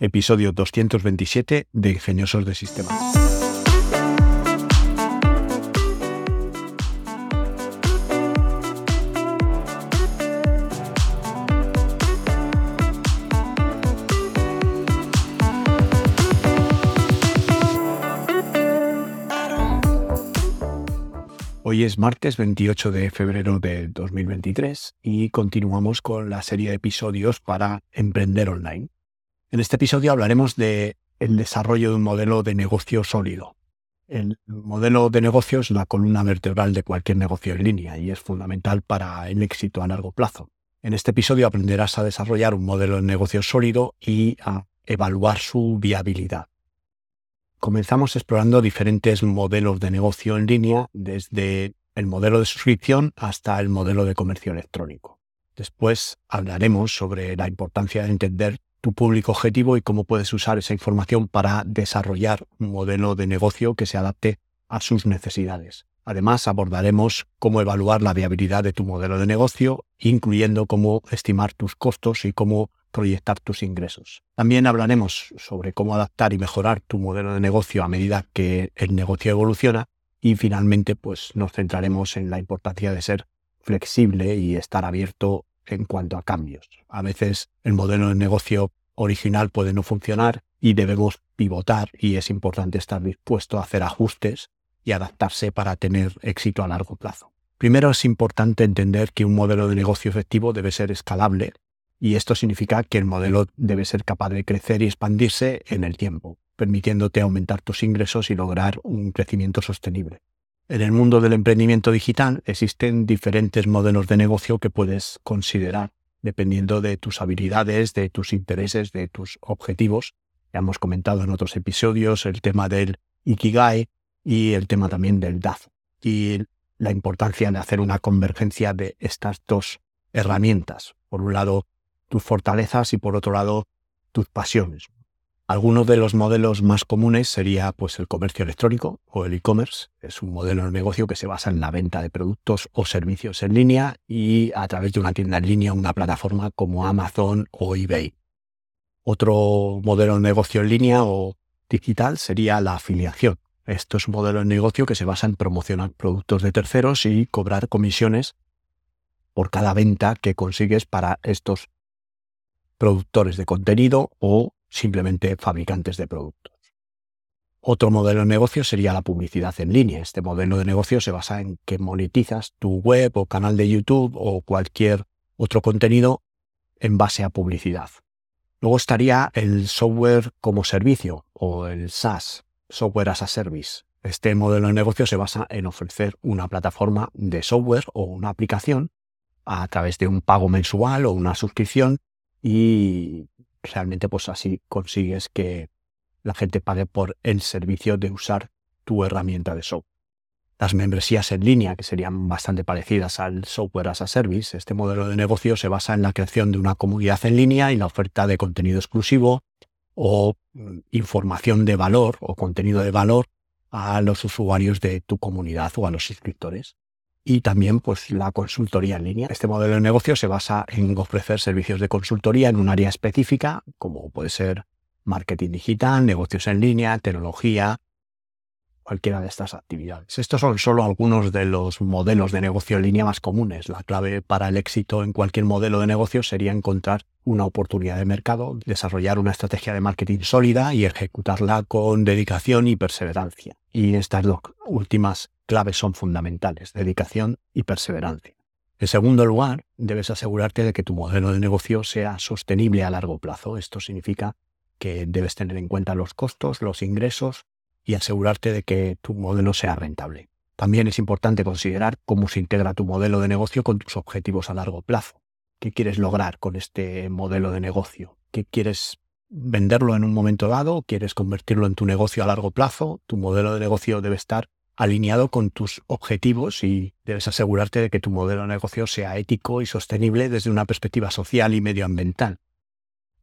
episodio 227 de Ingeniosos de Sistemas. Hoy es martes 28 de febrero de 2023 y continuamos con la serie de episodios para emprender online. En este episodio hablaremos de desarrollo de un modelo de negocio sólido. El modelo de negocio es la columna vertebral de cualquier negocio en línea y es fundamental para el éxito a largo plazo. En este episodio aprenderás a desarrollar un modelo de negocio sólido y a evaluar su viabilidad comenzamos explorando diferentes modelos de negocio en línea, desde el modelo de suscripción hasta el modelo de comercio electrónico. Después hablaremos sobre la importancia de entender tu público objetivo y cómo puedes usar esa información para desarrollar un modelo de negocio que se adapte a sus necesidades. Además, abordaremos cómo evaluar la viabilidad de tu modelo de negocio, incluyendo cómo estimar tus costos y cómo proyectar tus ingresos. También hablaremos sobre cómo adaptar y mejorar tu modelo de negocio a medida que el negocio evoluciona y finalmente pues nos centraremos en la importancia de ser flexible y estar abierto en cuanto a cambios. A veces el modelo de negocio original puede no funcionar y debemos pivotar y es importante estar dispuesto a hacer ajustes y adaptarse para tener éxito a largo plazo. Primero es importante entender que un modelo de negocio efectivo debe ser escalable y esto significa que el modelo debe ser capaz de crecer y expandirse en el tiempo, permitiéndote aumentar tus ingresos y lograr un crecimiento sostenible. En el mundo del emprendimiento digital existen diferentes modelos de negocio que puedes considerar dependiendo de tus habilidades, de tus intereses, de tus objetivos. Ya hemos comentado en otros episodios el tema del Ikigai y el tema también del DAF y la importancia de hacer una convergencia de estas dos herramientas. Por un lado, tus fortalezas y por otro lado tus pasiones. Algunos de los modelos más comunes sería pues el comercio electrónico o el e-commerce. Es un modelo de negocio que se basa en la venta de productos o servicios en línea y a través de una tienda en línea, una plataforma como Amazon o eBay. Otro modelo de negocio en línea o digital sería la afiliación. Esto es un modelo de negocio que se basa en promocionar productos de terceros y cobrar comisiones por cada venta que consigues para estos productores de contenido o simplemente fabricantes de productos. Otro modelo de negocio sería la publicidad en línea. Este modelo de negocio se basa en que monetizas tu web o canal de YouTube o cualquier otro contenido en base a publicidad. Luego estaría el software como servicio o el SaaS, Software as a Service. Este modelo de negocio se basa en ofrecer una plataforma de software o una aplicación a través de un pago mensual o una suscripción y realmente pues así consigues que la gente pague por el servicio de usar tu herramienta de software. Las membresías en línea, que serían bastante parecidas al software as a service, este modelo de negocio se basa en la creación de una comunidad en línea y la oferta de contenido exclusivo o mm, información de valor o contenido de valor a los usuarios de tu comunidad o a los suscriptores y también pues la consultoría en línea. Este modelo de negocio se basa en ofrecer servicios de consultoría en un área específica, como puede ser marketing digital, negocios en línea, tecnología, cualquiera de estas actividades. Estos son solo algunos de los modelos de negocio en línea más comunes. La clave para el éxito en cualquier modelo de negocio sería encontrar una oportunidad de mercado, desarrollar una estrategia de marketing sólida y ejecutarla con dedicación y perseverancia. Y estas dos últimas claves son fundamentales, dedicación y perseverancia. En segundo lugar, debes asegurarte de que tu modelo de negocio sea sostenible a largo plazo. Esto significa que debes tener en cuenta los costos, los ingresos y asegurarte de que tu modelo sea rentable. También es importante considerar cómo se integra tu modelo de negocio con tus objetivos a largo plazo. ¿Qué quieres lograr con este modelo de negocio? ¿Qué quieres venderlo en un momento dado? ¿Quieres convertirlo en tu negocio a largo plazo? Tu modelo de negocio debe estar alineado con tus objetivos y debes asegurarte de que tu modelo de negocio sea ético y sostenible desde una perspectiva social y medioambiental.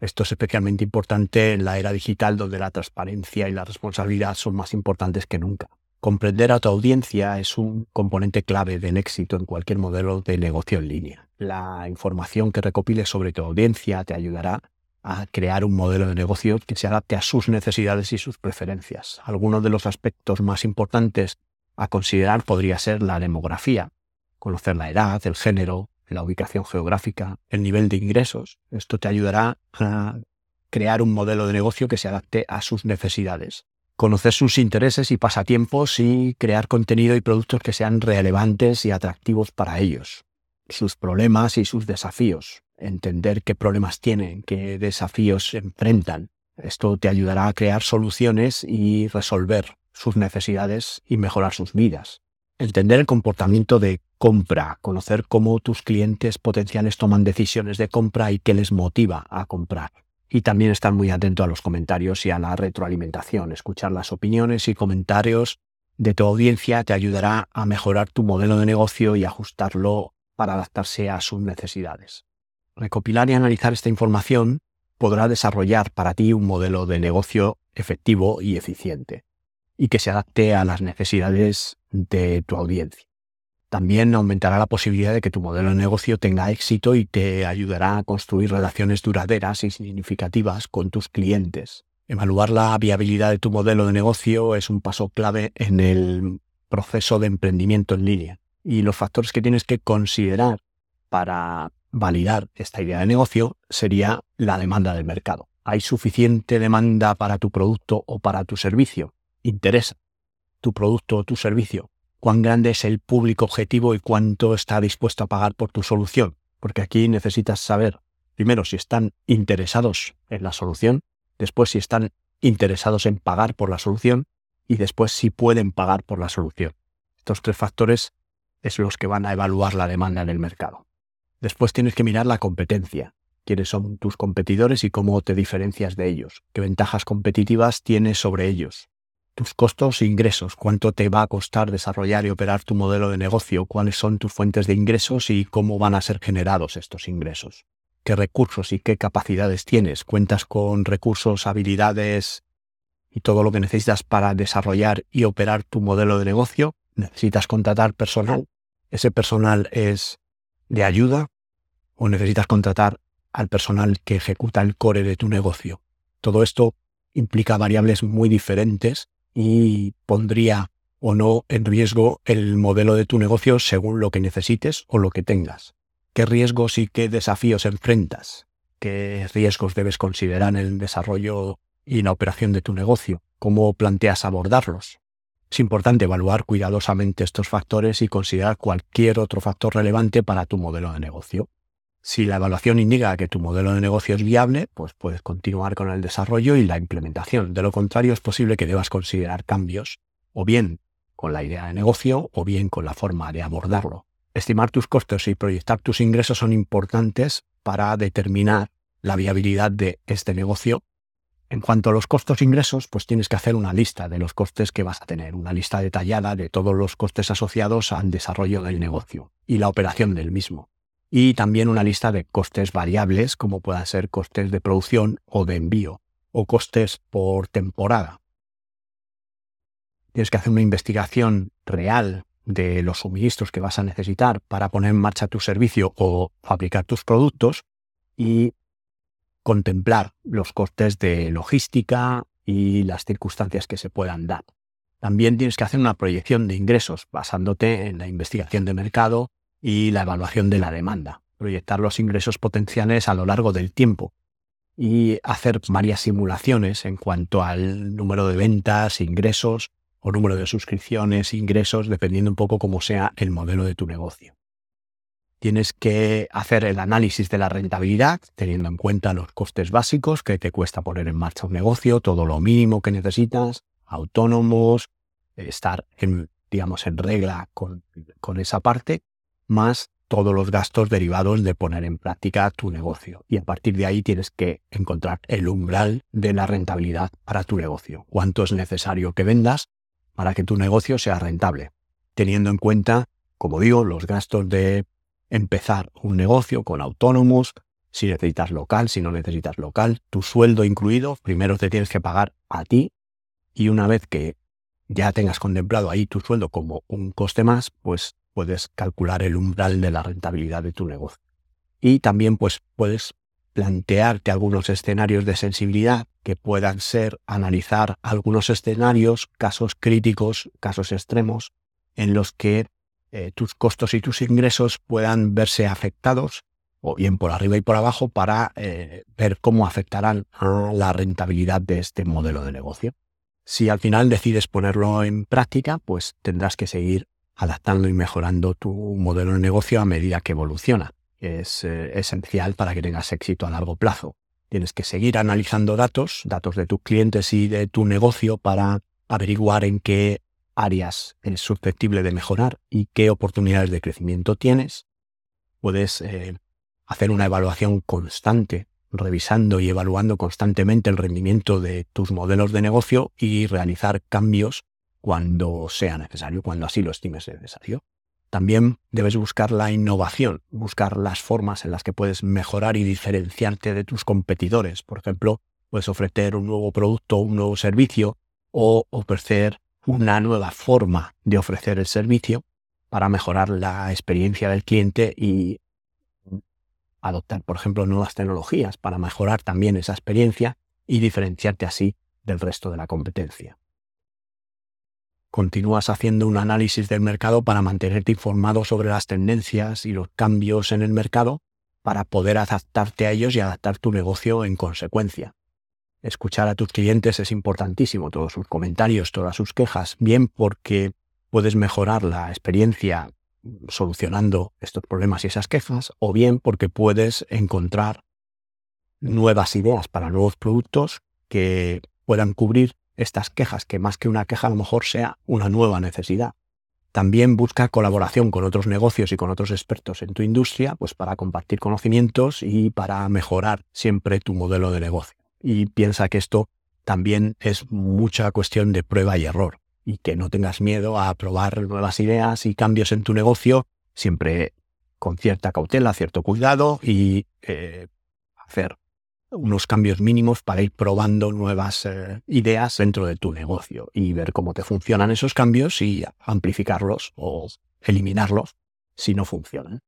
Esto es especialmente importante en la era digital donde la transparencia y la responsabilidad son más importantes que nunca. Comprender a tu audiencia es un componente clave del éxito en cualquier modelo de negocio en línea. La información que recopiles sobre tu audiencia te ayudará a crear un modelo de negocio que se adapte a sus necesidades y sus preferencias. Algunos de los aspectos más importantes a considerar podría ser la demografía, conocer la edad, el género, la ubicación geográfica, el nivel de ingresos. Esto te ayudará a crear un modelo de negocio que se adapte a sus necesidades. Conocer sus intereses y pasatiempos y crear contenido y productos que sean relevantes y atractivos para ellos. Sus problemas y sus desafíos. Entender qué problemas tienen, qué desafíos enfrentan. Esto te ayudará a crear soluciones y resolver sus necesidades y mejorar sus vidas. Entender el comportamiento de compra, conocer cómo tus clientes potenciales toman decisiones de compra y qué les motiva a comprar. Y también estar muy atento a los comentarios y a la retroalimentación. Escuchar las opiniones y comentarios de tu audiencia te ayudará a mejorar tu modelo de negocio y ajustarlo para adaptarse a sus necesidades. Recopilar y analizar esta información podrá desarrollar para ti un modelo de negocio efectivo y eficiente y que se adapte a las necesidades de tu audiencia. También aumentará la posibilidad de que tu modelo de negocio tenga éxito y te ayudará a construir relaciones duraderas y significativas con tus clientes. Evaluar la viabilidad de tu modelo de negocio es un paso clave en el proceso de emprendimiento en línea. Y los factores que tienes que considerar para validar esta idea de negocio sería la demanda del mercado. ¿Hay suficiente demanda para tu producto o para tu servicio? interesa tu producto o tu servicio, cuán grande es el público objetivo y cuánto está dispuesto a pagar por tu solución. Porque aquí necesitas saber, primero, si están interesados en la solución, después si están interesados en pagar por la solución y después si pueden pagar por la solución. Estos tres factores es los que van a evaluar la demanda en el mercado. Después tienes que mirar la competencia, quiénes son tus competidores y cómo te diferencias de ellos, qué ventajas competitivas tienes sobre ellos, tus costos e ingresos, cuánto te va a costar desarrollar y operar tu modelo de negocio, cuáles son tus fuentes de ingresos y cómo van a ser generados estos ingresos. ¿Qué recursos y qué capacidades tienes? ¿Cuentas con recursos, habilidades y todo lo que necesitas para desarrollar y operar tu modelo de negocio? ¿Necesitas contratar personal? ¿Ese personal es de ayuda? ¿O necesitas contratar al personal que ejecuta el core de tu negocio? Todo esto implica variables muy diferentes y pondría o no en riesgo el modelo de tu negocio según lo que necesites o lo que tengas. ¿Qué riesgos y qué desafíos enfrentas? ¿Qué riesgos debes considerar en el desarrollo y la operación de tu negocio? ¿Cómo planteas abordarlos? Es importante evaluar cuidadosamente estos factores y considerar cualquier otro factor relevante para tu modelo de negocio. Si la evaluación indica que tu modelo de negocio es viable, pues puedes continuar con el desarrollo y la implementación. De lo contrario, es posible que debas considerar cambios, o bien con la idea de negocio, o bien con la forma de abordarlo. Estimar tus costos y proyectar tus ingresos son importantes para determinar la viabilidad de este negocio. En cuanto a los costos e ingresos, pues tienes que hacer una lista de los costes que vas a tener, una lista detallada de todos los costes asociados al desarrollo del negocio y la operación del mismo y también una lista de costes variables, como puedan ser costes de producción o de envío, o costes por temporada. Tienes que hacer una investigación real de los suministros que vas a necesitar para poner en marcha tu servicio o fabricar tus productos y contemplar los costes de logística y las circunstancias que se puedan dar. También tienes que hacer una proyección de ingresos basándote en la investigación de mercado y la evaluación de la demanda, proyectar los ingresos potenciales a lo largo del tiempo y hacer varias simulaciones en cuanto al número de ventas, ingresos o número de suscripciones, ingresos, dependiendo un poco cómo sea el modelo de tu negocio. Tienes que hacer el análisis de la rentabilidad, teniendo en cuenta los costes básicos que te cuesta poner en marcha un negocio, todo lo mínimo que necesitas, autónomos, estar en, digamos, en regla con, con esa parte más todos los gastos derivados de poner en práctica tu negocio. Y a partir de ahí tienes que encontrar el umbral de la rentabilidad para tu negocio. Cuánto es necesario que vendas para que tu negocio sea rentable. Teniendo en cuenta, como digo, los gastos de empezar un negocio con autónomos, si necesitas local, si no necesitas local, tu sueldo incluido, primero te tienes que pagar a ti y una vez que ya tengas contemplado ahí tu sueldo como un coste más, pues puedes calcular el umbral de la rentabilidad de tu negocio. Y también pues puedes plantearte algunos escenarios de sensibilidad que puedan ser analizar algunos escenarios, casos críticos, casos extremos, en los que eh, tus costos y tus ingresos puedan verse afectados, o bien por arriba y por abajo, para eh, ver cómo afectarán la rentabilidad de este modelo de negocio. Si al final decides ponerlo en práctica, pues tendrás que seguir adaptando y mejorando tu modelo de negocio a medida que evoluciona. Es eh, esencial para que tengas éxito a largo plazo. Tienes que seguir analizando datos, datos de tus clientes y de tu negocio para averiguar en qué áreas es susceptible de mejorar y qué oportunidades de crecimiento tienes. Puedes eh, hacer una evaluación constante, revisando y evaluando constantemente el rendimiento de tus modelos de negocio y realizar cambios cuando sea necesario, cuando así lo estimes necesario. También debes buscar la innovación, buscar las formas en las que puedes mejorar y diferenciarte de tus competidores. Por ejemplo, puedes ofrecer un nuevo producto, un nuevo servicio o ofrecer una nueva forma de ofrecer el servicio para mejorar la experiencia del cliente y adoptar, por ejemplo, nuevas tecnologías para mejorar también esa experiencia y diferenciarte así del resto de la competencia continúas haciendo un análisis del mercado para mantenerte informado sobre las tendencias y los cambios en el mercado para poder adaptarte a ellos y adaptar tu negocio en consecuencia. Escuchar a tus clientes es importantísimo, todos sus comentarios, todas sus quejas, bien porque puedes mejorar la experiencia solucionando estos problemas y esas quejas, o bien porque puedes encontrar nuevas ideas para nuevos productos que puedan cubrir estas quejas, que más que una queja a lo mejor sea una nueva necesidad. También busca colaboración con otros negocios y con otros expertos en tu industria, pues para compartir conocimientos y para mejorar siempre tu modelo de negocio. Y piensa que esto también es mucha cuestión de prueba y error y que no tengas miedo a probar nuevas ideas y cambios en tu negocio, siempre con cierta cautela, cierto cuidado y eh, hacer unos cambios mínimos para ir probando nuevas eh, ideas dentro de tu negocio y ver cómo te funcionan esos cambios y amplificarlos o eliminarlos si no funcionan.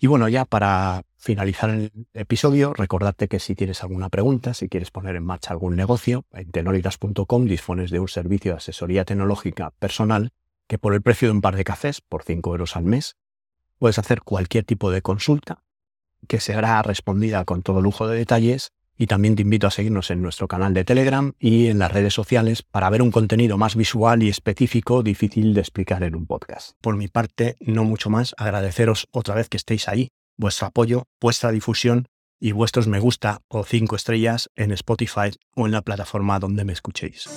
Y bueno, ya para finalizar el episodio, recordarte que si tienes alguna pregunta, si quieres poner en marcha algún negocio, en tenoritas.com dispones de un servicio de asesoría tecnológica personal que por el precio de un par de cafés, por 5 euros al mes, puedes hacer cualquier tipo de consulta que será respondida con todo lujo de detalles y también te invito a seguirnos en nuestro canal de Telegram y en las redes sociales para ver un contenido más visual y específico difícil de explicar en un podcast. Por mi parte, no mucho más, agradeceros otra vez que estéis ahí, vuestro apoyo, vuestra difusión y vuestros me gusta o cinco estrellas en Spotify o en la plataforma donde me escuchéis.